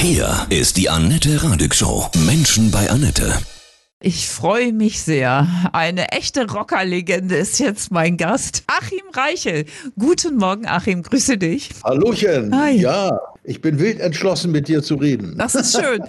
Hier ist die Annette Radig Show. Menschen bei Annette. Ich freue mich sehr. Eine echte Rockerlegende ist jetzt mein Gast. Achim Reichel. Guten Morgen, Achim. Grüße dich. Hallöchen. Hi. Ja, ich bin wild entschlossen, mit dir zu reden. Das ist schön.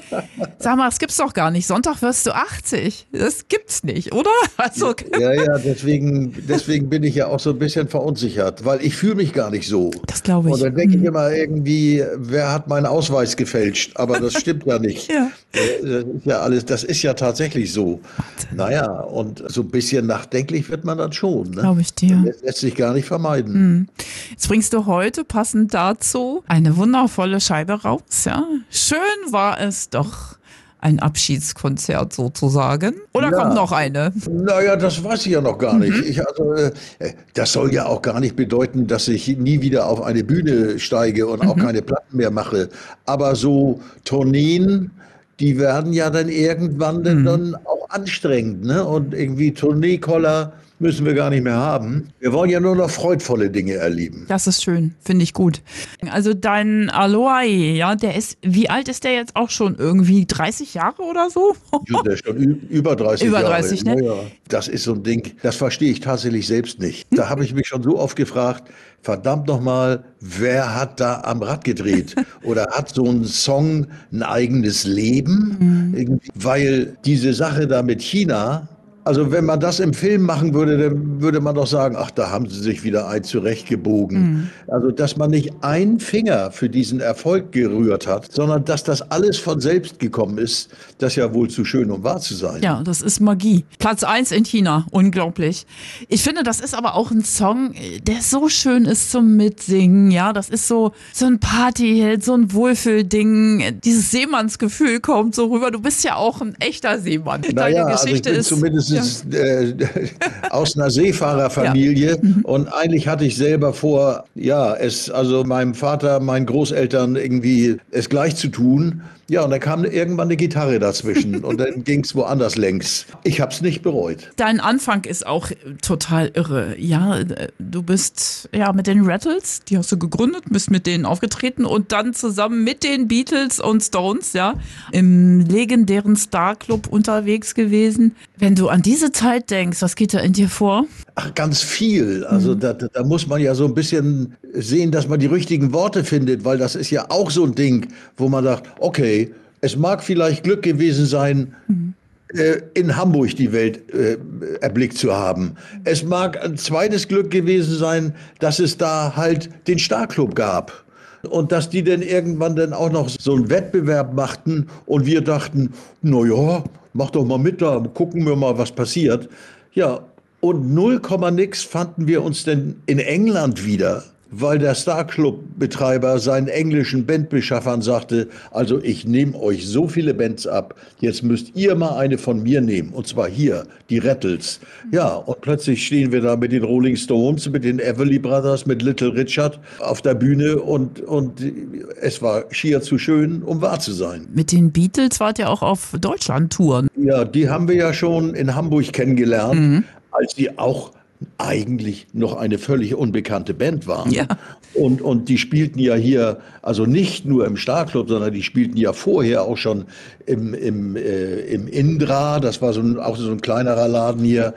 Sag mal, das gibt's doch gar nicht. Sonntag wirst du 80. Das gibt's nicht, oder? Also, Ja, ja, deswegen, deswegen bin ich ja auch so ein bisschen verunsichert, weil ich fühle mich gar nicht so. Das glaube ich. Und dann denke ich immer irgendwie, wer hat meinen Ausweis gefälscht? Aber das stimmt ja nicht. Ja. Äh, Das ist ja alles, das ist ja tatsächlich so. Naja, und so ein bisschen nachdenklich wird man dann schon. Ne? Glaube ich dir. Das lässt sich gar nicht vermeiden. Jetzt bringst du heute passend dazu eine wundervolle Scheibe raus, ja? Schön war es doch. Ein Abschiedskonzert sozusagen. Oder Ja. kommt noch eine? Naja, das weiß ich ja noch gar nicht. Ich, also, äh, das soll ja auch gar nicht bedeuten, dass ich nie wieder auf eine Bühne steige und auch keine Platten mehr mache. Aber so Tourneen, die werden ja dann irgendwann dann, dann auch anstrengend. Ne? Und irgendwie Tourneekoller müssen wir gar nicht mehr haben. Wir wollen ja nur noch freudvolle Dinge erleben. Das ist schön, finde ich gut. Also dein Aloha, ja, der ist, wie alt ist der jetzt auch schon? Irgendwie 30 Jahre oder so? Ja, der ist schon über 30 Über Jahre. 30, ne? Ja. Das ist so ein Ding, das verstehe ich tatsächlich selbst nicht. Da habe ich mich schon so oft gefragt, verdammt nochmal, wer hat da am Rad gedreht? Oder hat so ein Song ein eigenes Leben? Irgendwie, weil diese Sache da mit China, also wenn man das im Film machen würde, dann würde man doch sagen, ach, da haben sie sich wieder ein zurechtgebogen. Also, dass man nicht einen Finger für diesen Erfolg gerührt hat, sondern dass das alles von selbst gekommen ist, das ist ja wohl zu schön, um wahr zu sein. Ja, das ist Magie. Platz 1 in China, unglaublich. Ich finde, das ist aber auch ein Song, der so schön ist zum Mitsingen. Ja, das ist so, so ein Partyhit, so ein Wohlfühlding. Dieses Seemannsgefühl kommt so rüber. Du bist ja auch ein echter Seemann. Naja, Deine also ich Geschichte bin ist. zumindest äh, aus einer Seefahrerfamilie. Und eigentlich hatte ich selber vor, ja, es, also meinem Vater, meinen Großeltern irgendwie es gleich zu tun. Ja, und dann kam irgendwann eine Gitarre dazwischen und dann ging es woanders längs. Ich habe es nicht bereut. Dein Anfang ist auch total irre. Ja, du bist ja mit den Rattles, die hast du gegründet, bist mit denen aufgetreten und dann zusammen mit den Beatles und Stones, ja, im legendären Star Club unterwegs gewesen. Wenn du an diese Zeit denkst, was geht da in dir vor? Ach, ganz viel. Also da, da da muss man ja so ein bisschen sehen, dass man die richtigen Worte findet, weil das ist ja auch so ein Ding, wo man sagt, okay, es mag vielleicht Glück gewesen sein, äh, in Hamburg die Welt äh, erblickt zu haben. Es mag ein zweites Glück gewesen sein, dass es da halt den Starclub gab. Und dass die dann irgendwann dann auch noch so einen Wettbewerb machten und wir dachten, na ja, mach doch mal mit da, gucken wir mal, was passiert. Ja, und 0, nix fanden wir uns denn in England wieder, weil der Starclub-Betreiber seinen englischen Bandbeschaffern sagte, also ich nehme euch so viele Bands ab, jetzt müsst ihr mal eine von mir nehmen, und zwar hier, die Rattles. Ja, und plötzlich stehen wir da mit den Rolling Stones, mit den Everly Brothers, mit Little Richard auf der Bühne und, und es war schier zu schön, um wahr zu sein. Mit den Beatles wart ihr auch auf Deutschland-Touren. Ja, die haben wir ja schon in Hamburg kennengelernt, als die auch eigentlich noch eine völlig unbekannte Band waren. Ja. Und, und die spielten ja hier, also nicht nur im Starclub, sondern die spielten ja vorher auch schon im, im, äh, im Indra, das war so ein, auch so ein kleinerer Laden hier,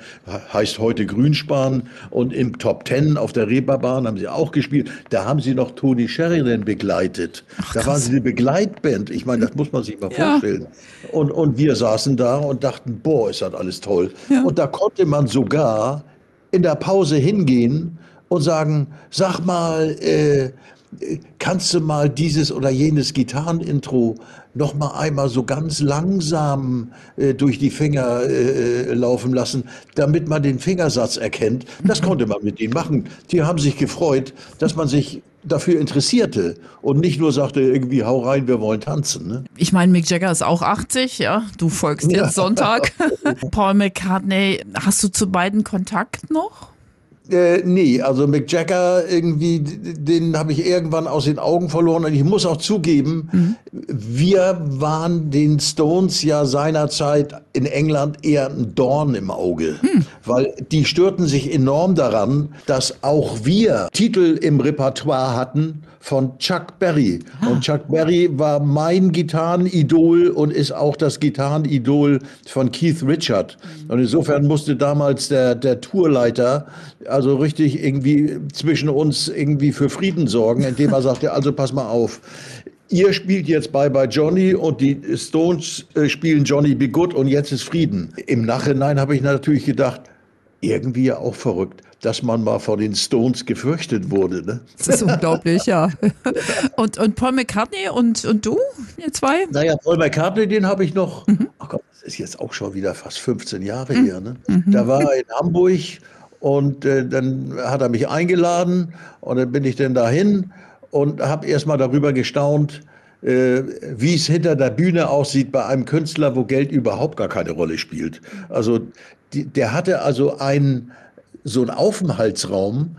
heißt heute Grünspan. Und im Top Ten auf der Reeperbahn haben sie auch gespielt. Da haben sie noch Tony Sheridan begleitet. da waren sie eine Begleitband. Ich meine, das muss man sich mal Ja. vorstellen. Und, und wir saßen da und dachten, boah, ist das alles toll. Und da konnte man sogar in der Pause hingehen und sagen, sag mal, äh, kannst du mal dieses oder jenes Gitarrenintro noch mal einmal so ganz langsam äh, durch die Finger äh, laufen lassen, damit man den Fingersatz erkennt. Das konnte man mit ihnen machen. Die haben sich gefreut, dass man sich dafür interessierte und nicht nur sagte, irgendwie hau rein, wir wollen tanzen. Ne? Ich meine, Mick Jagger ist auch 80, ja. Du folgst jetzt Ja. Sonntag. Paul McCartney, hast du zu beiden Kontakt noch? Äh, nee, also Mick Jagger irgendwie, den habe ich irgendwann aus den Augen verloren. Und ich muss auch zugeben, wir waren den Stones ja seinerzeit in England eher ein Dorn im Auge. weil die störten sich enorm daran, dass auch wir Titel im Repertoire hatten von Chuck Berry. Ah. Und Chuck Berry war mein Gitarrenidol und ist auch das Gitarrenidol von Keith Richard. Und insofern musste damals der, der Tourleiter also richtig irgendwie zwischen uns irgendwie für Frieden sorgen, indem er sagte, also pass mal auf, ihr spielt jetzt Bye Bye Johnny und die Stones äh, spielen Johnny Be Good und jetzt ist Frieden. Im Nachhinein habe ich natürlich gedacht, irgendwie ja auch verrückt, dass man mal von den Stones gefürchtet wurde. Ne? Das ist unglaublich, ja. Und, und Paul McCartney und, und du, ihr zwei? Naja, Paul McCartney, den habe ich noch, mhm. ach Gott, das ist jetzt auch schon wieder fast 15 Jahre mhm. her. Ne? Mhm. Da war er in Hamburg und äh, dann hat er mich eingeladen und dann bin ich dann dahin und habe erst mal darüber gestaunt, äh, wie es hinter der Bühne aussieht bei einem Künstler, wo Geld überhaupt gar keine Rolle spielt. Also die, der hatte also einen, so einen Aufenthaltsraum,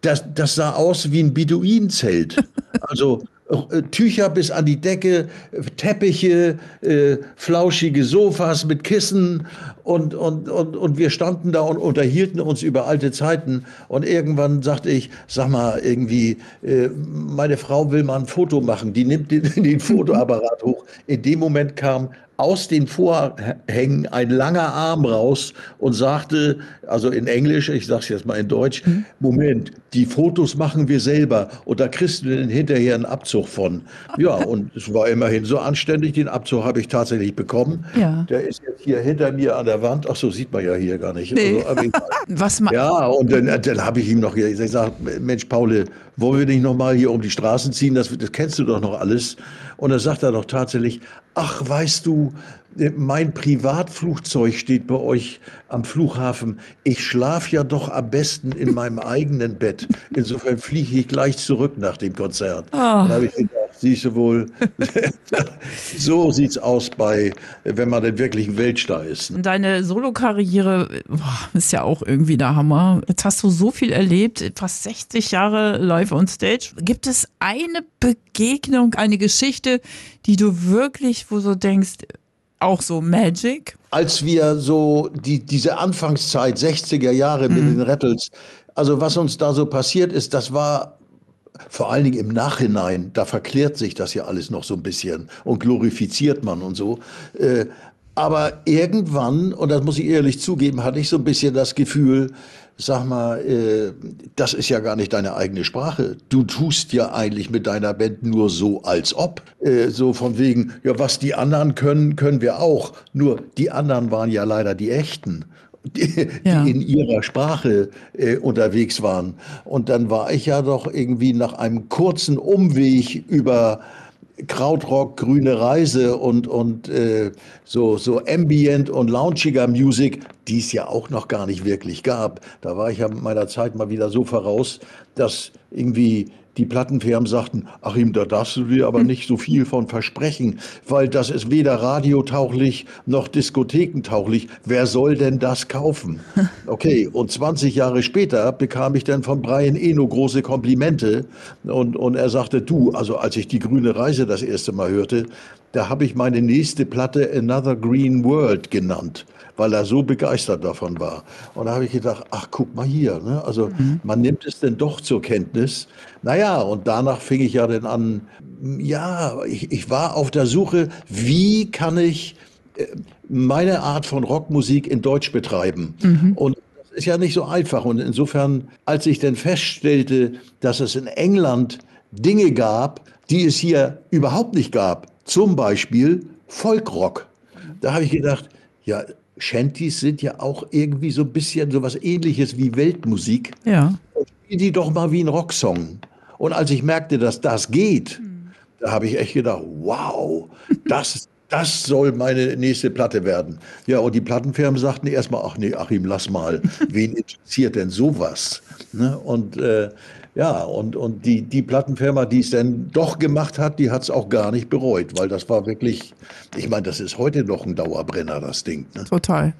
das, das sah aus wie ein Beduinenzelt. Also äh, Tücher bis an die Decke, Teppiche, äh, flauschige Sofas mit Kissen und, und, und, und wir standen da und unterhielten uns über alte Zeiten und irgendwann sagte ich, sag mal irgendwie, äh, meine Frau will mal ein Foto machen, die nimmt den, den Fotoapparat hoch. In dem Moment kam aus den Vorhängen ein langer Arm raus und sagte, also in Englisch, ich sage es jetzt mal in Deutsch, mhm. Moment, die Fotos machen wir selber und da kriegst du denn hinterher einen Abzug von. Ja, und es war immerhin so anständig, den Abzug habe ich tatsächlich bekommen. Ja. Der ist jetzt hier hinter mir an der Wand, ach so, sieht man ja hier gar nicht. Nee. Also, Was ja, und dann, dann habe ich ihm noch gesagt, Mensch, Paul, wollen wir nicht noch mal hier um die Straßen ziehen, das, das kennst du doch noch alles. Und dann sagt er doch tatsächlich, ach, weißt du, mein Privatflugzeug steht bei euch am Flughafen. Ich schlafe ja doch am besten in meinem eigenen Bett. Insofern fliege ich gleich zurück nach dem Konzert. Oh. Dann habe ich gedacht, siehst du wohl, so sieht es aus bei, wenn man denn wirklich ein Weltstar ist. Ne? Deine Solokarriere ist ja auch irgendwie der Hammer. Jetzt hast du so viel erlebt, fast 60 Jahre live on stage. Gibt es eine Begegnung, eine Geschichte, die du wirklich, wo du denkst, auch so Magic? Als wir so die, diese Anfangszeit, 60er Jahre mit mhm. den Rattles, also was uns da so passiert ist, das war vor allen Dingen im Nachhinein, da verklärt sich das ja alles noch so ein bisschen und glorifiziert man und so. Äh, aber irgendwann, und das muss ich ehrlich zugeben, hatte ich so ein bisschen das Gefühl, sag mal, äh, das ist ja gar nicht deine eigene Sprache. Du tust ja eigentlich mit deiner Band nur so, als ob. Äh, so von wegen, ja, was die anderen können, können wir auch. Nur die anderen waren ja leider die echten. Die, ja. die in ihrer Sprache äh, unterwegs waren. Und dann war ich ja doch irgendwie nach einem kurzen Umweg über Krautrock, grüne Reise und, und äh, so, so Ambient und Launchiger Music, die es ja auch noch gar nicht wirklich gab. Da war ich ja mit meiner Zeit mal wieder so voraus, dass irgendwie die Plattenfirmen sagten, Achim, da darfst du dir aber nicht so viel von versprechen, weil das ist weder radiotauchlich noch diskothekentauglich. Wer soll denn das kaufen? Okay, und 20 Jahre später bekam ich dann von Brian Eno große Komplimente und, und er sagte, du, also als ich die grüne Reise das erste Mal hörte, da habe ich meine nächste Platte Another Green World genannt weil er so begeistert davon war. Und da habe ich gedacht, ach, guck mal hier. Ne? Also mhm. man nimmt es denn doch zur Kenntnis. Naja, und danach fing ich ja dann an, ja, ich, ich war auf der Suche, wie kann ich äh, meine Art von Rockmusik in Deutsch betreiben. Mhm. Und das ist ja nicht so einfach. Und insofern, als ich dann feststellte, dass es in England Dinge gab, die es hier überhaupt nicht gab, zum Beispiel Folkrock, da habe ich gedacht, ja, Shanties sind ja auch irgendwie so ein bisschen so was ähnliches wie Weltmusik. Ja. Spiel die doch mal wie ein Rocksong. Und als ich merkte, dass das geht, hm. da habe ich echt gedacht, wow, das, das soll meine nächste Platte werden. Ja, und die Plattenfirmen sagten erstmal, ach nee, Achim, lass mal, wen interessiert denn sowas? Ne? Und äh, ja, und, und die, die Plattenfirma, die es dann doch gemacht hat, die hat es auch gar nicht bereut, weil das war wirklich, ich meine, das ist heute noch ein Dauerbrenner, das Ding. Ne? Total.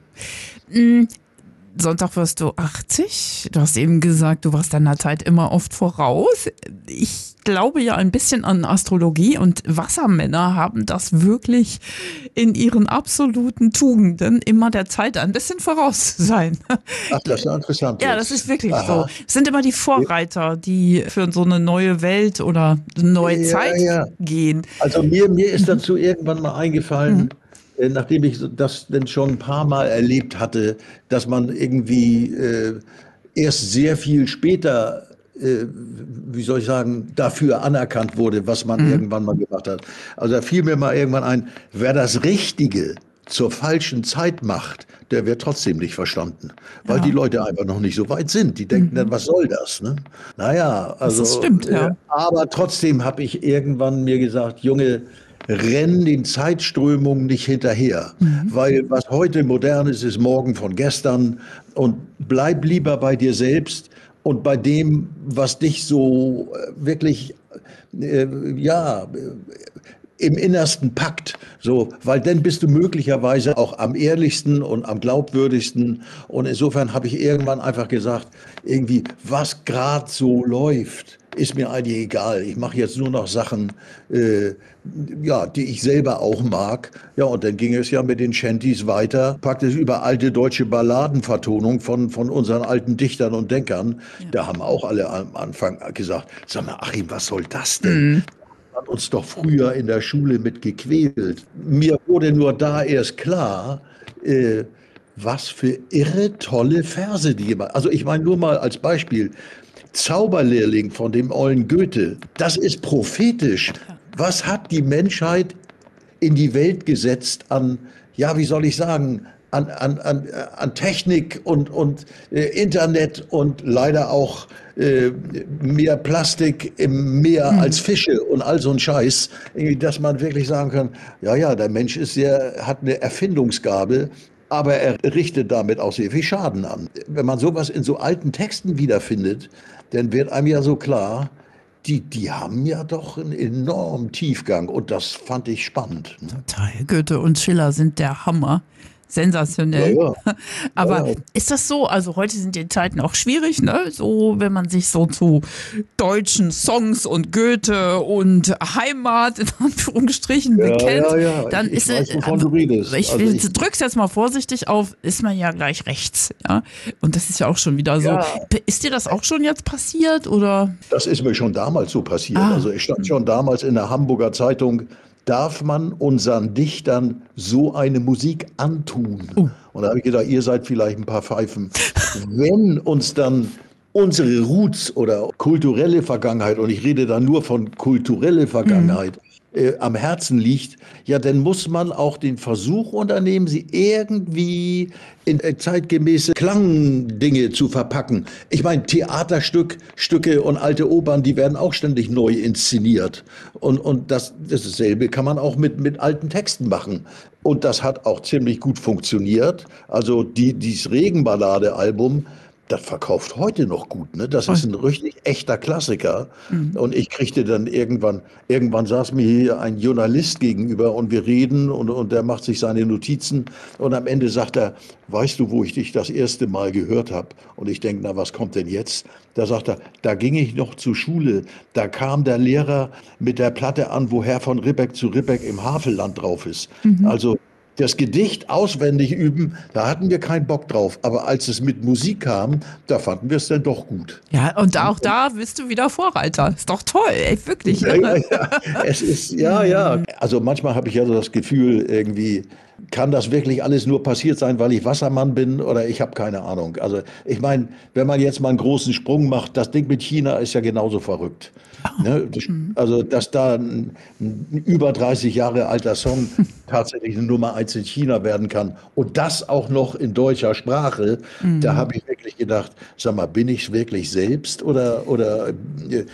Sonntag wirst du 80. Du hast eben gesagt, du warst deiner Zeit immer oft voraus. Ich glaube ja ein bisschen an Astrologie und Wassermänner haben das wirklich in ihren absoluten Tugenden immer der Zeit ein bisschen voraus sein. Ach, das ist ja interessant. Ja, das ist wirklich Aha. so. Es sind immer die Vorreiter, die für so eine neue Welt oder eine neue ja, Zeit ja. gehen. Also mir, mir ist dazu irgendwann mal eingefallen, mhm nachdem ich das denn schon ein paar Mal erlebt hatte, dass man irgendwie äh, erst sehr viel später äh, wie soll ich sagen, dafür anerkannt wurde, was man mhm. irgendwann mal gemacht hat. Also da fiel mir mal irgendwann ein, wer das Richtige zur falschen Zeit macht, der wird trotzdem nicht verstanden, weil ja. die Leute einfach noch nicht so weit sind. Die denken mhm. dann, was soll das? Ne? Naja, also. Das stimmt, ja. Äh, aber trotzdem habe ich irgendwann mir gesagt, Junge, renn den Zeitströmungen nicht hinterher, mhm. weil was heute modern ist, ist morgen von gestern und bleib lieber bei dir selbst und bei dem, was dich so äh, wirklich, äh, ja, im Innersten packt, so, weil dann bist du möglicherweise auch am ehrlichsten und am glaubwürdigsten. Und insofern habe ich irgendwann einfach gesagt, irgendwie, was gerade so läuft, ist mir eigentlich egal. Ich mache jetzt nur noch Sachen, äh, ja, die ich selber auch mag. Ja, und dann ging es ja mit den Shanties weiter, praktisch über alte deutsche Balladenvertonung von, von unseren alten Dichtern und Denkern. Ja. Da haben auch alle am Anfang gesagt, sag mal, Achim, was soll das denn? Mhm hat uns doch früher in der Schule mit gequält. Mir wurde nur da erst klar, äh, was für irre tolle Verse die immer. Also ich meine nur mal als Beispiel, Zauberlehrling von dem ollen Goethe, das ist prophetisch. Was hat die Menschheit in die Welt gesetzt an, ja, wie soll ich sagen, an, an, an, an Technik und, und äh, Internet und leider auch äh, mehr Plastik im Meer mhm. als Fische und all so ein Scheiß, dass man wirklich sagen kann, ja, ja, der Mensch ist sehr, hat eine Erfindungsgabe, aber er richtet damit auch sehr viel Schaden an. Wenn man sowas in so alten Texten wiederfindet, dann wird einem ja so klar, die, die haben ja doch einen enormen Tiefgang und das fand ich spannend. Total. Goethe und Schiller sind der Hammer sensationell. Ja, ja. Aber ja, ist das so? Also heute sind die Zeiten auch schwierig, ne? So, wenn man sich so zu deutschen Songs und Goethe und Heimat in Anführungsstrichen bekennt, dann ich ist weiß, es. Also, ich, also ich drück's jetzt mal vorsichtig auf, ist man ja gleich rechts, ja. Und das ist ja auch schon wieder so. Ist dir das auch schon jetzt passiert oder? Das ist mir schon damals so passiert. Ah. Also ich stand schon damals in der Hamburger Zeitung darf man unseren Dichtern so eine Musik antun? Uh. Und da habe ich gedacht, ihr seid vielleicht ein paar Pfeifen. Wenn uns dann unsere Roots oder kulturelle Vergangenheit, und ich rede da nur von kulturelle Vergangenheit, mhm äh, am Herzen liegt, ja, dann muss man auch den Versuch unternehmen, sie irgendwie in äh, zeitgemäße Klangdinge zu verpacken. Ich meine, Theaterstück, Stücke und alte Opern, die werden auch ständig neu inszeniert. Und, und das, dasselbe kann man auch mit, mit alten Texten machen. Und das hat auch ziemlich gut funktioniert. Also die, dieses Regenballade-Album, das verkauft heute noch gut. Ne? Das ist ein richtig echter Klassiker. Mhm. Und ich kriegte dann irgendwann, irgendwann saß mir hier ein Journalist gegenüber und wir reden und, und der macht sich seine Notizen und am Ende sagt er, weißt du, wo ich dich das erste Mal gehört habe? Und ich denke, na, was kommt denn jetzt? Da sagt er, da ging ich noch zur Schule. Da kam der Lehrer mit der Platte an, wo Herr von Ribbeck zu Ribbeck im Havelland drauf ist. Mhm. Also das Gedicht auswendig üben, da hatten wir keinen Bock drauf. Aber als es mit Musik kam, da fanden wir es dann doch gut. Ja, und auch da bist du wieder Vorreiter. Ist doch toll, ey, wirklich. Ja, ja, ja. Es ist, ja, ja. Also manchmal habe ich ja so das Gefühl, irgendwie, kann das wirklich alles nur passiert sein, weil ich Wassermann bin oder ich habe keine Ahnung. Also ich meine, wenn man jetzt mal einen großen Sprung macht, das Ding mit China ist ja genauso verrückt. Ne? Mhm. Also, dass da ein, ein, über 30 Jahre alter Song tatsächlich eine Nummer eins in China werden kann und das auch noch in deutscher Sprache, mhm. da habe ich wirklich gedacht, sag mal, bin ich es wirklich selbst oder, oder äh,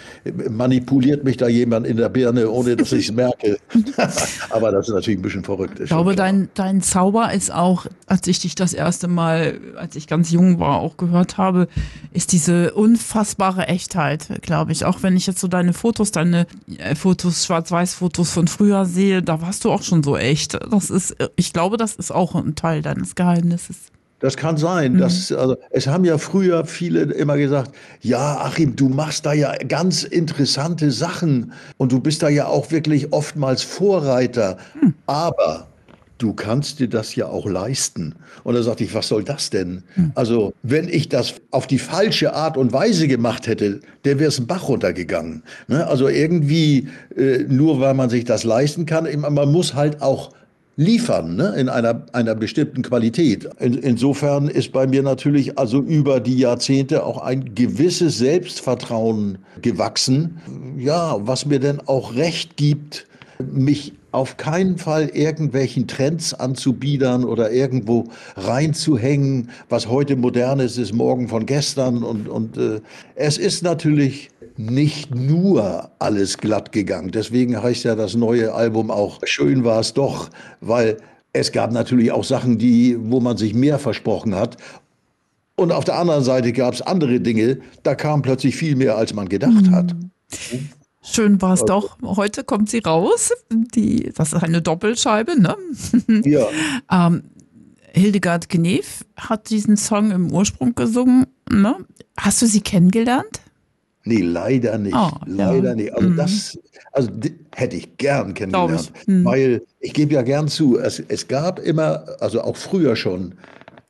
manipuliert mich da jemand in der Birne, ohne dass ich es merke? Aber das ist natürlich ein bisschen verrückt. Ich glaube, dein, dein Zauber ist auch, als ich dich das erste Mal, als ich ganz jung war, auch gehört habe, ist diese unfassbare Echtheit, glaube ich. Auch wenn ich jetzt so deine Fotos, deine äh, Fotos, Schwarz-Weiß-Fotos von früher sehe, da warst du auch schon so echt. Das ist, ich glaube, das ist auch ein Teil deines Geheimnisses. Das kann sein. Dass, also, es haben ja früher viele immer gesagt, ja, Achim, du machst da ja ganz interessante Sachen und du bist da ja auch wirklich oftmals Vorreiter. Aber du kannst dir das ja auch leisten. Und da sagte ich, was soll das denn? Also, wenn ich das auf die falsche Art und Weise gemacht hätte, der wäre es ein Bach runtergegangen. Ne? Also irgendwie, äh, nur weil man sich das leisten kann, man muss halt auch liefern ne? in einer, einer bestimmten Qualität. In, insofern ist bei mir natürlich also über die Jahrzehnte auch ein gewisses Selbstvertrauen gewachsen, ja, was mir denn auch recht gibt, mich auf keinen Fall irgendwelchen Trends anzubiedern oder irgendwo reinzuhängen, was heute modern ist, ist morgen von gestern. Und, und äh, es ist natürlich nicht nur alles glatt gegangen. Deswegen heißt ja das neue Album auch Schön war es doch, weil es gab natürlich auch Sachen, die, wo man sich mehr versprochen hat. Und auf der anderen Seite gab es andere Dinge, da kam plötzlich viel mehr, als man gedacht mhm. hat. Schön war es also, doch. Heute kommt sie raus. Die, das ist eine Doppelscheibe, ne? Ja. ähm, Hildegard Knef hat diesen Song im Ursprung gesungen. Ne? Hast du sie kennengelernt? Nee, leider nicht. Oh, leider ja. nicht. Also, mhm. das also, hätte ich gern kennengelernt. Ich. Mhm. Weil ich gebe ja gern zu, es, es gab immer, also auch früher schon,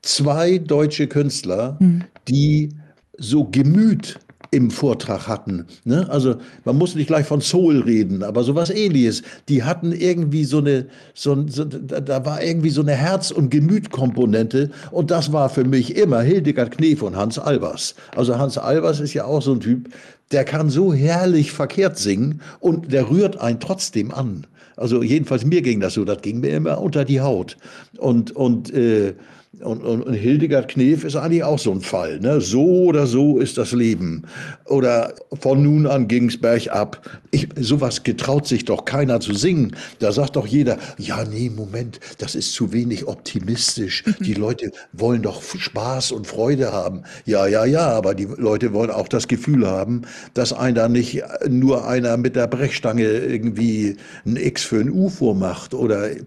zwei deutsche Künstler, mhm. die so Gemüt im Vortrag hatten. Ne? Also man muss nicht gleich von Soul reden, aber sowas ähnliches. Die hatten irgendwie so eine, so, so, da war irgendwie so eine Herz- und Gemütkomponente und das war für mich immer Hildegard Knef und Hans Albers. Also Hans Albers ist ja auch so ein Typ, der kann so herrlich verkehrt singen und der rührt einen trotzdem an. Also jedenfalls mir ging das so, das ging mir immer unter die Haut. Und, und äh, und, und, und, Hildegard Knef ist eigentlich auch so ein Fall. Ne? So oder so ist das Leben. Oder von nun an ging es bergab. Ich, sowas getraut sich doch keiner zu singen. Da sagt doch jeder, ja, nee, Moment, das ist zu wenig optimistisch. Die Leute wollen doch Spaß und Freude haben. Ja, ja, ja, aber die Leute wollen auch das Gefühl haben, dass einer nicht nur einer mit der Brechstange irgendwie ein X für ein U vormacht oder äh,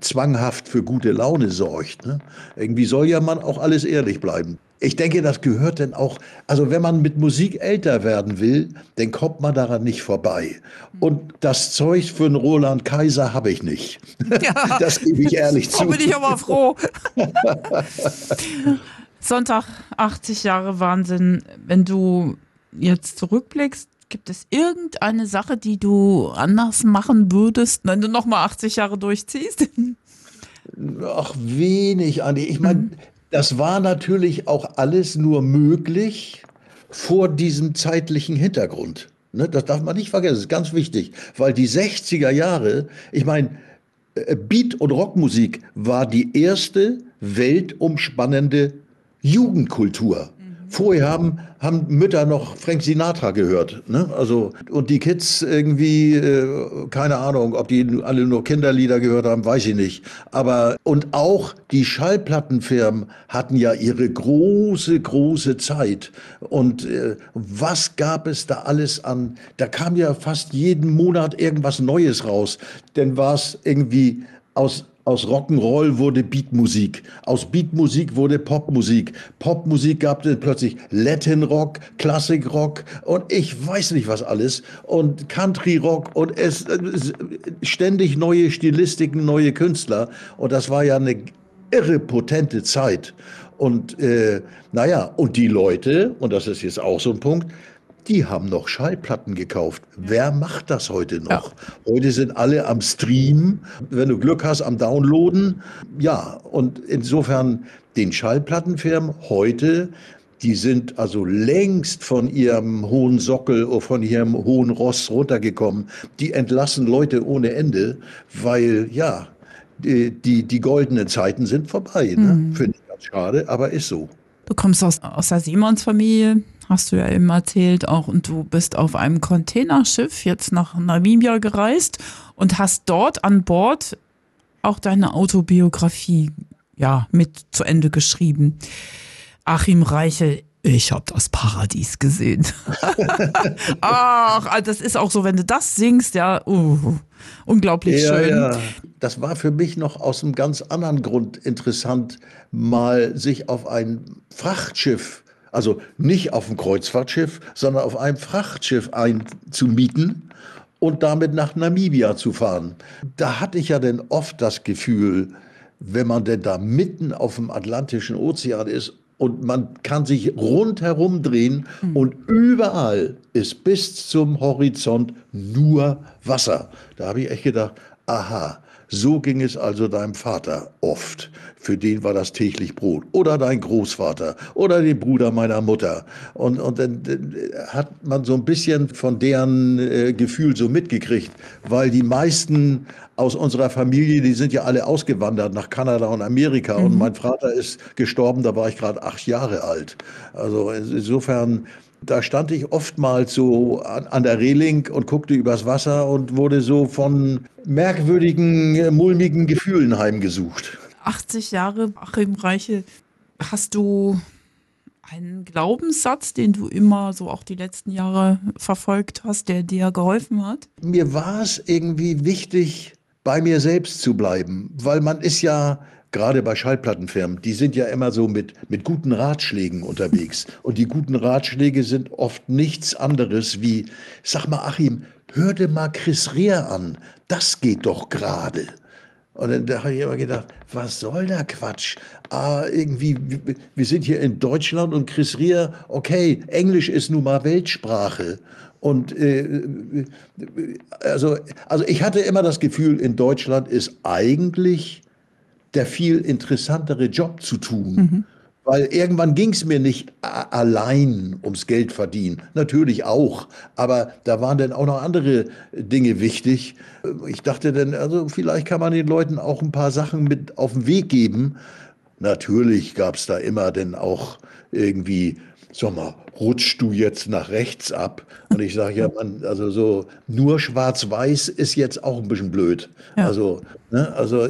zwanghaft für gute Laune sorgt. Ne? Irgendwie soll ja man auch alles ehrlich bleiben. Ich denke, das gehört denn auch, also wenn man mit Musik älter werden will, dann kommt man daran nicht vorbei. Und das Zeug für einen Roland Kaiser habe ich nicht. Ja, das gebe ich ehrlich zu. Da bin ich aber froh. Sonntag, 80 Jahre Wahnsinn. Wenn du jetzt zurückblickst, gibt es irgendeine Sache, die du anders machen würdest, wenn du nochmal 80 Jahre durchziehst? Ach, wenig, Andi. Ich meine, mhm. das war natürlich auch alles nur möglich vor diesem zeitlichen Hintergrund. Ne, das darf man nicht vergessen, das ist ganz wichtig, weil die 60er Jahre, ich meine, äh, Beat- und Rockmusik war die erste weltumspannende Jugendkultur. Vorher haben, haben Mütter noch Frank Sinatra gehört. Ne? Also, und die Kids irgendwie, äh, keine Ahnung, ob die alle nur Kinderlieder gehört haben, weiß ich nicht. Aber, und auch die Schallplattenfirmen hatten ja ihre große, große Zeit. Und äh, was gab es da alles an? Da kam ja fast jeden Monat irgendwas Neues raus. Denn war es irgendwie aus aus Rock'n'Roll wurde Beatmusik. Aus Beatmusik wurde Popmusik. Popmusik gab es plötzlich Latin Rock, Classic Rock und ich weiß nicht was alles. Und Country Rock und es, es ständig neue Stilistiken, neue Künstler. Und das war ja eine irre potente Zeit. Und äh, naja, und die Leute, und das ist jetzt auch so ein Punkt, die haben noch Schallplatten gekauft. Wer macht das heute noch? Ja. Heute sind alle am Stream, wenn du Glück hast, am Downloaden. Ja, und insofern den Schallplattenfirmen heute die sind also längst von ihrem hohen Sockel oder von ihrem hohen Ross runtergekommen. Die entlassen Leute ohne Ende, weil ja, die, die, die goldenen Zeiten sind vorbei. Ne? Mhm. Finde ich ganz schade, aber ist so. Du kommst aus, aus der Simons-Familie, hast du ja eben erzählt auch, und du bist auf einem Containerschiff jetzt nach Namibia gereist und hast dort an Bord auch deine Autobiografie ja mit zu Ende geschrieben. Achim Reichel, Ich habe das Paradies gesehen. Ach, also das ist auch so, wenn du das singst, ja, uh, unglaublich ja, schön. Ja. Das war für mich noch aus einem ganz anderen Grund interessant, mal sich auf ein Frachtschiff, also nicht auf ein Kreuzfahrtschiff, sondern auf einem Frachtschiff einzumieten und damit nach Namibia zu fahren. Da hatte ich ja denn oft das Gefühl, wenn man denn da mitten auf dem Atlantischen Ozean ist und man kann sich rundherum drehen mhm. und überall ist bis zum Horizont nur Wasser. Da habe ich echt gedacht, aha, so ging es also deinem Vater oft. Für den war das täglich Brot. Oder dein Großvater oder den Bruder meiner Mutter. Und, und dann, hat man so ein bisschen von deren äh, Gefühl so mitgekriegt, weil die meisten aus unserer Familie, die sind ja alle ausgewandert nach Kanada und Amerika. Mhm. Und mein Vater ist gestorben, da war ich gerade acht Jahre alt. Also insofern da stand ich oftmals so an, an, der Reling und guckte übers Wasser und wurde so von merkwürdigen, mulmigen Gefühlen heimgesucht. 80 Jahre Achim Reiche, hast du einen Glaubenssatz, den du immer so auch die letzten Jahre verfolgt hast, der dir geholfen hat? Mir war es irgendwie wichtig, bei mir selbst zu bleiben, weil man ist ja gerade bei Schallplattenfirmen, die sind ja immer so mit, mit guten Ratschlägen unterwegs. Und die guten Ratschläge sind oft nichts anderes wie, sag mal, Achim, hör dir mal Chris Rehr an. Das geht doch gerade. Und dann da habe ich immer gedacht, was soll der Quatsch? Ah, irgendwie, wir sind hier in Deutschland und Chris Rehr, okay, Englisch ist nun mal Weltsprache. Und äh, also, also ich hatte immer das Gefühl, in Deutschland ist eigentlich der viel interessantere Job zu tun. Mhm. Weil irgendwann ging es mir nicht allein ums Geld verdienen. Natürlich auch. Aber da waren dann auch noch andere Dinge wichtig. Ich dachte dann, also vielleicht kann man den Leuten auch ein paar Sachen mit auf den Weg geben. Natürlich gab es da immer dann auch irgendwie sag mal, rutschst du jetzt nach rechts ab? Und ich sage ja, man, also so nur schwarz-weiß ist jetzt auch ein bisschen blöd. Ja. Also, ne, also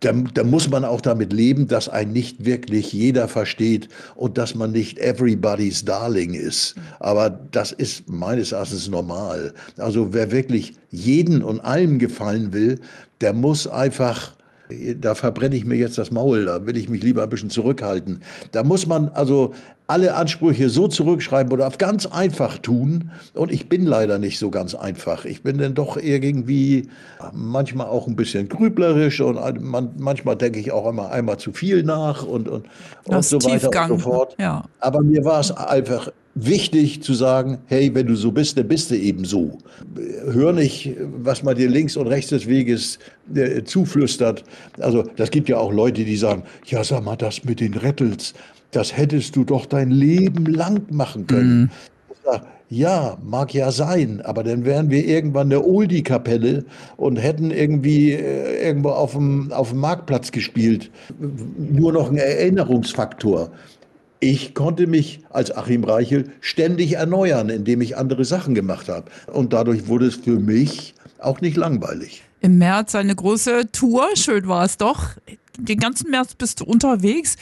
da, da, muss man auch damit leben, dass ein nicht wirklich jeder versteht und dass man nicht everybody's darling ist. Aber das ist meines Erachtens normal. Also wer wirklich jeden und allem gefallen will, der muss einfach da verbrenne ich mir jetzt das Maul, da will ich mich lieber ein bisschen zurückhalten. Da muss man also alle Ansprüche so zurückschreiben oder auf ganz einfach tun. Und ich bin leider nicht so ganz einfach. Ich bin dann doch irgendwie manchmal auch ein bisschen grüblerisch und man, manchmal denke ich auch immer einmal zu viel nach und, und, und so weiter und so fort. Ja. Aber mir war es einfach wichtig zu sagen, hey, wenn du so bist, dann bist du eben so. Hör nicht, was man dir links und rechts des Weges äh, zuflüstert. Also das gibt ja auch Leute, die sagen, ja, sag mal, das mit den Rettels, das hättest du doch dein Leben lang machen können. Mhm. Sag, ja, mag ja sein, aber dann wären wir irgendwann eine Oldie-Kapelle und hätten irgendwie äh, irgendwo auf dem, auf dem Marktplatz gespielt. Nur noch ein Erinnerungsfaktor. Ich konnte mich als Achim Reichel ständig erneuern, indem ich andere Sachen gemacht habe. Und dadurch wurde es für mich auch nicht langweilig. Im März eine große Tour, schön war es doch. Den ganzen März bist du unterwegs.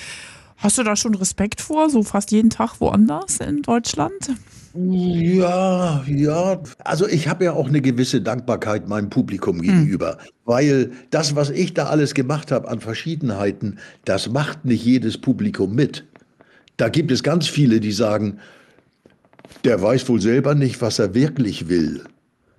Hast du da schon Respekt vor, so fast jeden Tag woanders in Deutschland? Ja, ja. Also ich habe ja auch eine gewisse Dankbarkeit meinem Publikum hm. gegenüber, hm. weil das, was ich da alles gemacht habe an Verschiedenheiten, das macht nicht jedes Publikum mit. Da gibt es ganz viele, die sagen, der weiß wohl selber nicht, was er wirklich will.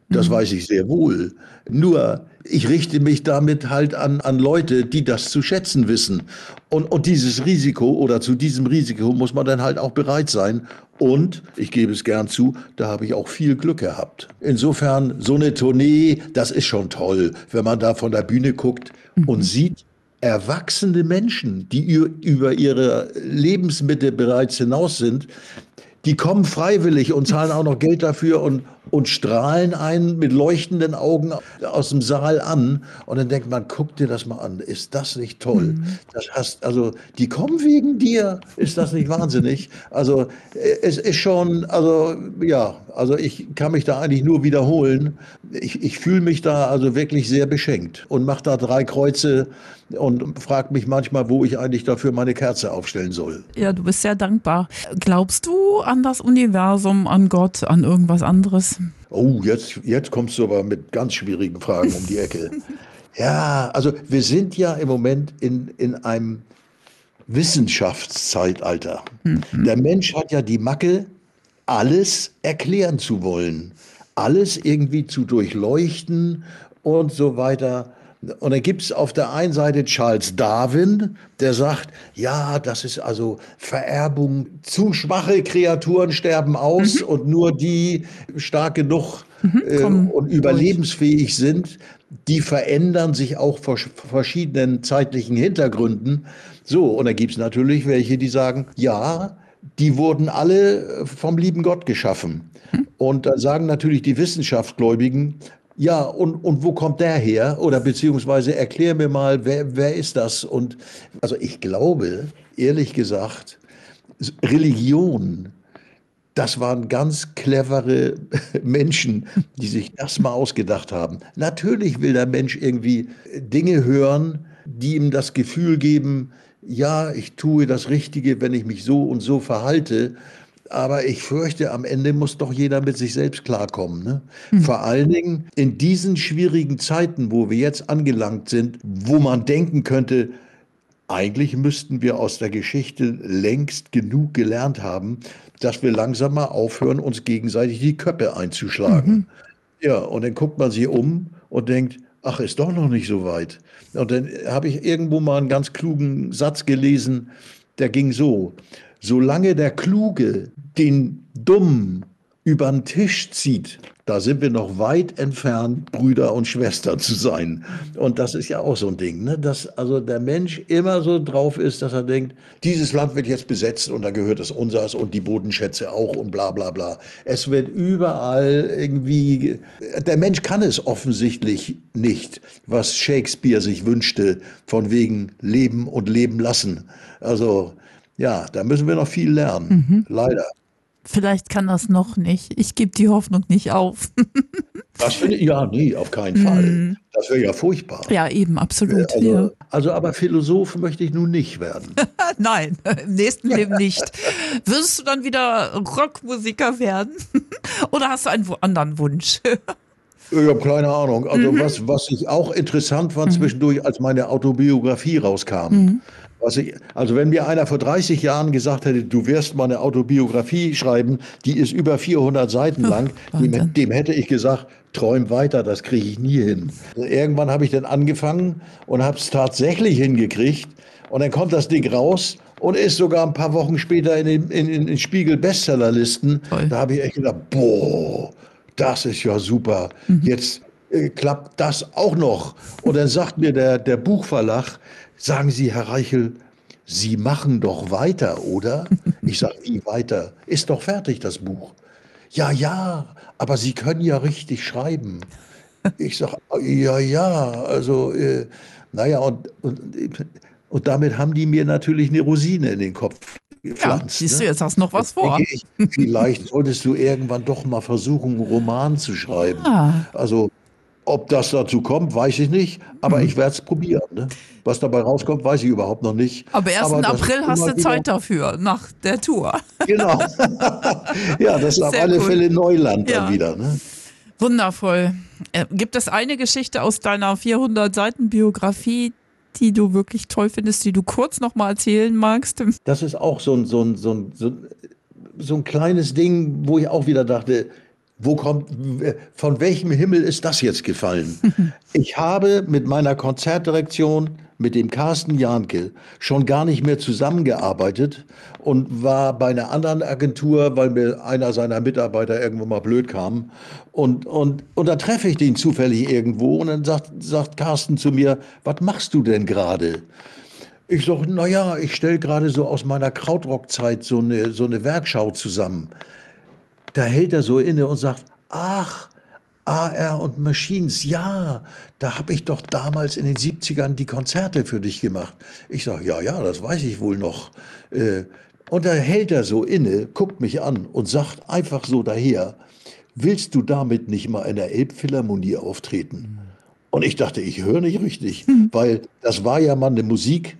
Das mhm. weiß ich sehr wohl. Nur, ich richte mich damit halt an, an Leute, die das zu schätzen wissen. Und, und dieses Risiko oder zu diesem Risiko muss man dann halt auch bereit sein. Und ich gebe es gern zu, da habe ich auch viel Glück gehabt. Insofern, so eine Tournee, das ist schon toll, wenn man da von der Bühne guckt mhm. und sieht, erwachsene Menschen, die über ihre Lebensmittel bereits hinaus sind, die kommen freiwillig und zahlen auch noch Geld dafür und, und strahlen einen mit leuchtenden Augen aus dem Saal an. Und dann denkt man, guck dir das mal an, ist das nicht toll? Mhm. Das hast, also, die kommen wegen dir. Ist das nicht wahnsinnig? Also, es ist schon, also, ja, also ich kann mich da eigentlich nur wiederholen. Ich, ich fühle mich da also wirklich sehr beschenkt und mache da drei Kreuze und fragt mich manchmal, wo ich eigentlich dafür meine Kerze aufstellen soll. Ja, du bist sehr dankbar. Glaubst du an das Universum, an Gott, an irgendwas anderes? Oh, jetzt, jetzt kommst du aber mit ganz schwierigen Fragen um die Ecke. ja, also wir sind ja im Moment in, in einem Wissenschaftszeitalter. Mhm. Der Mensch hat ja die Macke, alles erklären zu wollen, alles irgendwie zu durchleuchten und so weiter. Und dann gibt es auf der einen Seite Charles Darwin, der sagt, ja, das ist also Vererbung, zu schwache Kreaturen sterben aus mhm. und nur die stark genug mhm, äh, und überlebensfähig sind, die verändern sich auch vor verschiedenen zeitlichen Hintergründen. So, und da gibt es natürlich welche, die sagen, ja, die wurden alle vom lieben Gott geschaffen. Mhm. Und da sagen natürlich die Wissenschaftsgläubigen, ja, und, und wo kommt der her? Oder beziehungsweise erklär mir mal, wer, wer ist das? Und also ich glaube, ehrlich gesagt, Religion, das waren ganz clevere Menschen, die sich das mal ausgedacht haben. Natürlich will der Mensch irgendwie Dinge hören, die ihm das Gefühl geben, ja, ich tue das Richtige, wenn ich mich so und so verhalte. Aber ich fürchte, am Ende muss doch jeder mit sich selbst klarkommen. Ne? Mhm. Vor allen Dingen in diesen schwierigen Zeiten, wo wir jetzt angelangt sind, wo man denken könnte, eigentlich müssten wir aus der Geschichte längst genug gelernt haben, dass wir langsam mal aufhören, uns gegenseitig die Köpfe einzuschlagen. Mhm. Ja, und dann guckt man sich um und denkt, ach, ist doch noch nicht so weit. Und dann habe ich irgendwo mal einen ganz klugen Satz gelesen, der ging so. Solange der Kluge den Dummen über den Tisch zieht, da sind wir noch weit entfernt, Brüder und Schwestern zu sein. Und das ist ja auch so ein Ding, ne? dass also der Mensch immer so drauf ist, dass er denkt, dieses Land wird jetzt besetzt und da gehört es unseres und die Bodenschätze auch und bla bla bla. Es wird überall irgendwie, der Mensch kann es offensichtlich nicht, was Shakespeare sich wünschte, von wegen Leben und Leben lassen. Also ja, da müssen wir noch viel lernen, mhm. leider. Vielleicht kann das noch nicht. Ich gebe die Hoffnung nicht auf. das finde ich, ja, nee, auf keinen Fall. Mm. Das wäre ja furchtbar. Ja, eben, absolut. Also, ja. also aber Philosoph möchte ich nun nicht werden. Nein, im nächsten Leben nicht. Wirst du dann wieder Rockmusiker werden? Oder hast du einen anderen Wunsch? Ich habe keine Ahnung. Also mhm. was, was ich auch interessant fand mhm. zwischendurch, als meine Autobiografie rauskam. Mhm. Ich, also wenn mir einer vor 30 Jahren gesagt hätte, du wirst mal eine Autobiografie schreiben, die ist über 400 Seiten lang, dem, dem, hätte ich gesagt, träum weiter, das kriege ich nie hin. Irgendwann habe ich dann angefangen und habe es tatsächlich hingekriegt und dann kommt das Ding raus und ist sogar ein paar Wochen später in den, in, in den Spiegel Bestsellerlisten. Da habe ich echt gedacht, boah, das ist ja super. Mhm. Jetzt äh, klappt das auch noch. Und dann sagt mir der, der Buchverlag, Sagen Sie, Herr Reichel, Sie machen doch weiter, oder? Ich sage, wie weiter? Ist doch fertig, das Buch. Ja, ja, aber Sie können ja richtig schreiben. Ich sage, ja, ja, also, äh, naja, und, und, und damit haben die mir natürlich eine Rosine in den Kopf gepflanzt. Ja, siehst du, ne? jetzt hast du noch was vor. Ich, vielleicht solltest du irgendwann doch mal versuchen, einen Roman zu schreiben. Ah. Also, ob das dazu kommt, weiß ich nicht, aber mhm. ich werde es probieren. Ne? Was dabei rauskommt, weiß ich überhaupt noch nicht. Aber 1. Aber April hast du Zeit dafür, nach der Tour. Genau. ja, das ist Sehr auf alle cool. Fälle Neuland ja. dann wieder. Ne? Wundervoll. Äh, gibt es eine Geschichte aus deiner 400 Seiten Biografie, die du wirklich toll findest, die du kurz noch mal erzählen magst? Das ist auch so ein, so ein, so ein, so ein, so ein kleines Ding, wo ich auch wieder dachte, wo kommt, von welchem Himmel ist das jetzt gefallen? Ich habe mit meiner Konzertdirektion, mit dem Carsten Janke, schon gar nicht mehr zusammengearbeitet und war bei einer anderen Agentur, weil mir einer seiner Mitarbeiter irgendwo mal blöd kam. Und, und, und da treffe ich den zufällig irgendwo und dann sagt, sagt Carsten zu mir, was machst du denn gerade? Ich sage, naja, ich stelle gerade so aus meiner Krautrockzeit so eine, so eine Werkschau zusammen da hält er so inne und sagt, ach, AR und Machines, ja, da habe ich doch damals in den 70ern die Konzerte für dich gemacht. Ich sage, ja, ja, das weiß ich wohl noch. Äh, und da hält er so inne, guckt mich an und sagt einfach so daher, willst du damit nicht mal in der Elbphilharmonie auftreten? Und ich dachte, ich höre nicht richtig, weil das war ja mal eine Musik,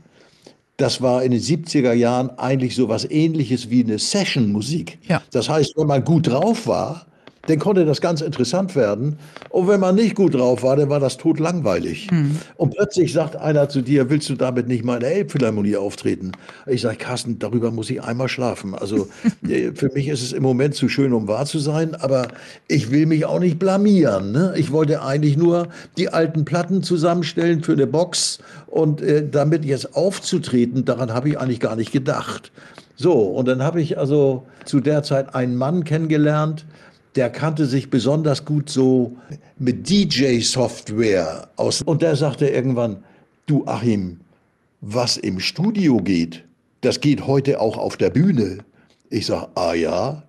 das war in den 70er Jahren eigentlich so was ähnliches wie eine Session-Musik. Ja. Das heißt, wenn man gut drauf war, dann konnte das ganz interessant werden. Und wenn man nicht gut drauf war, dann war das totlangweilig. Und plötzlich sagt einer zu dir, willst du damit nicht mal in der Elbphilharmonie auftreten? Ich sage, Carsten, darüber muss ich einmal schlafen. Also äh, für mich ist es im Moment zu schön, um wahr zu sein, aber ich will mich auch nicht blamieren. Ne? Ich wollte eigentlich nur die alten Platten zusammenstellen für eine Box und äh, damit jetzt aufzutreten, daran habe ich eigentlich gar nicht gedacht. So, und dann habe ich also zu der Zeit einen Mann kennengelernt, der kannte sich besonders gut so mit DJ-Software aus. Und der sagte irgendwann, du Achim, was im Studio geht, das geht heute auch auf der Bühne. Ich sage, ah ja,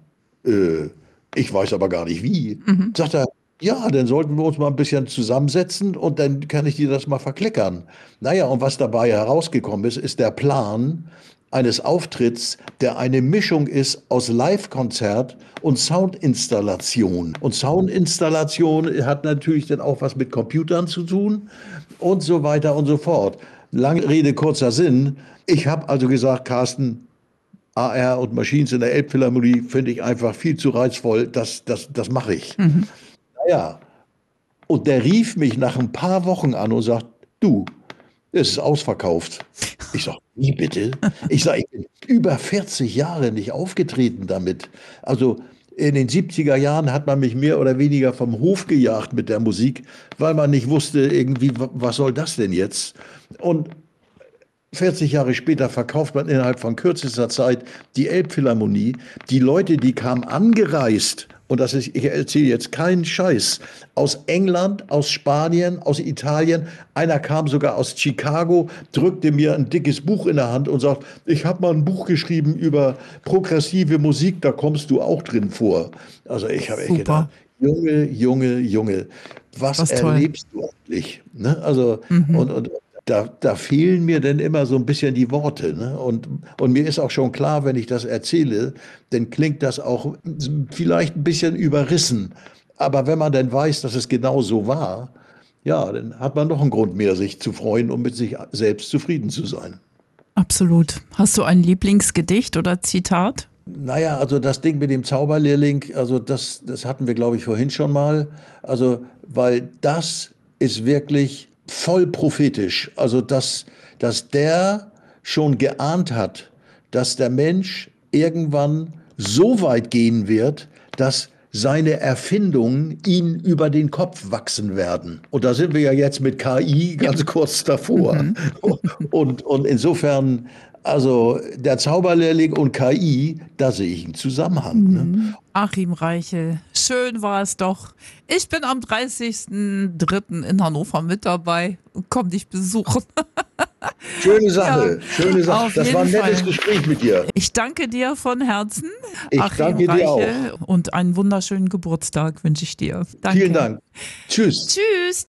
äh, ich weiß aber gar nicht wie. Sagt er, ja, dann sollten wir uns mal ein bisschen zusammensetzen und dann kann ich dir das mal verkleckern. Naja, und was dabei herausgekommen ist, ist der Plan eines Auftritts, der eine Mischung ist aus Live-Konzert und Soundinstallation. Und Soundinstallation hat natürlich dann auch was mit Computern zu tun und so weiter und so fort. Lange Rede, kurzer Sinn. Ich habe also gesagt, Carsten, AR und Machines in der Elbphilharmonie finde ich einfach viel zu reizvoll. Das, das, das mache ich. Naja, und der rief mich nach ein paar Wochen an und sagt, du, es ist ausverkauft. Ich sage, wie bitte? Ich sage, ich bin über 40 Jahre nicht aufgetreten damit. Also in den 70er Jahren hat man mich mehr oder weniger vom Hof gejagt mit der Musik, weil man nicht wusste, irgendwie, wa- was soll das denn jetzt? Und 40 Jahre später verkauft man innerhalb von kürzester Zeit die Elbphilharmonie. Die Leute, die kamen angereist, und das ist, ich erzähle jetzt keinen Scheiß, aus England, aus Spanien, aus Italien. Einer kam sogar aus Chicago, drückte mir ein dickes Buch in der Hand und sagt, ich habe mal ein Buch geschrieben über progressive Musik, da kommst du auch drin vor. Also ich habe echt gedacht, Junge, Junge, Junge, was, Was toll. erlebst du eigentlich? Ne? Also, und, und da, da fehlen mir dann immer so ein bisschen die Worte. Ne? Und, und mir ist auch schon klar, wenn ich das erzähle, dann klingt das auch vielleicht ein bisschen überrissen. Aber wenn man dann weiß, dass es genau so war, ja, dann hat man noch einen Grund mehr, sich zu freuen und mit sich selbst zufrieden zu sein. Absolut. Hast du ein Lieblingsgedicht oder Zitat? Naja, also das Ding mit dem Zauberlehrling, also das, das hatten wir, glaube ich, vorhin schon mal. Also, weil das ist wirklich voll prophetisch. Also, dass, dass der schon geahnt hat, dass der Mensch irgendwann so weit gehen wird, dass seine Erfindungen ihn über den Kopf wachsen werden. Und da sind wir ja jetzt mit KI ganz kurz davor. Und, und insofern, also der Zauberlehrling und KI, da sehe ich einen Zusammenhang. Ne? Achim Reichel, schön war es doch. Ich bin am 30.03. in Hannover mit dabei und komm dich besuchen. Schöne Sache, Ja, schöne Sache. Das war ein nettes Fall. Gespräch mit dir. Ich danke dir von Herzen. Ich danke dir auch. Und einen wunderschönen Geburtstag wünsche ich dir. Danke. Vielen Dank. Tschüss. Tschüss.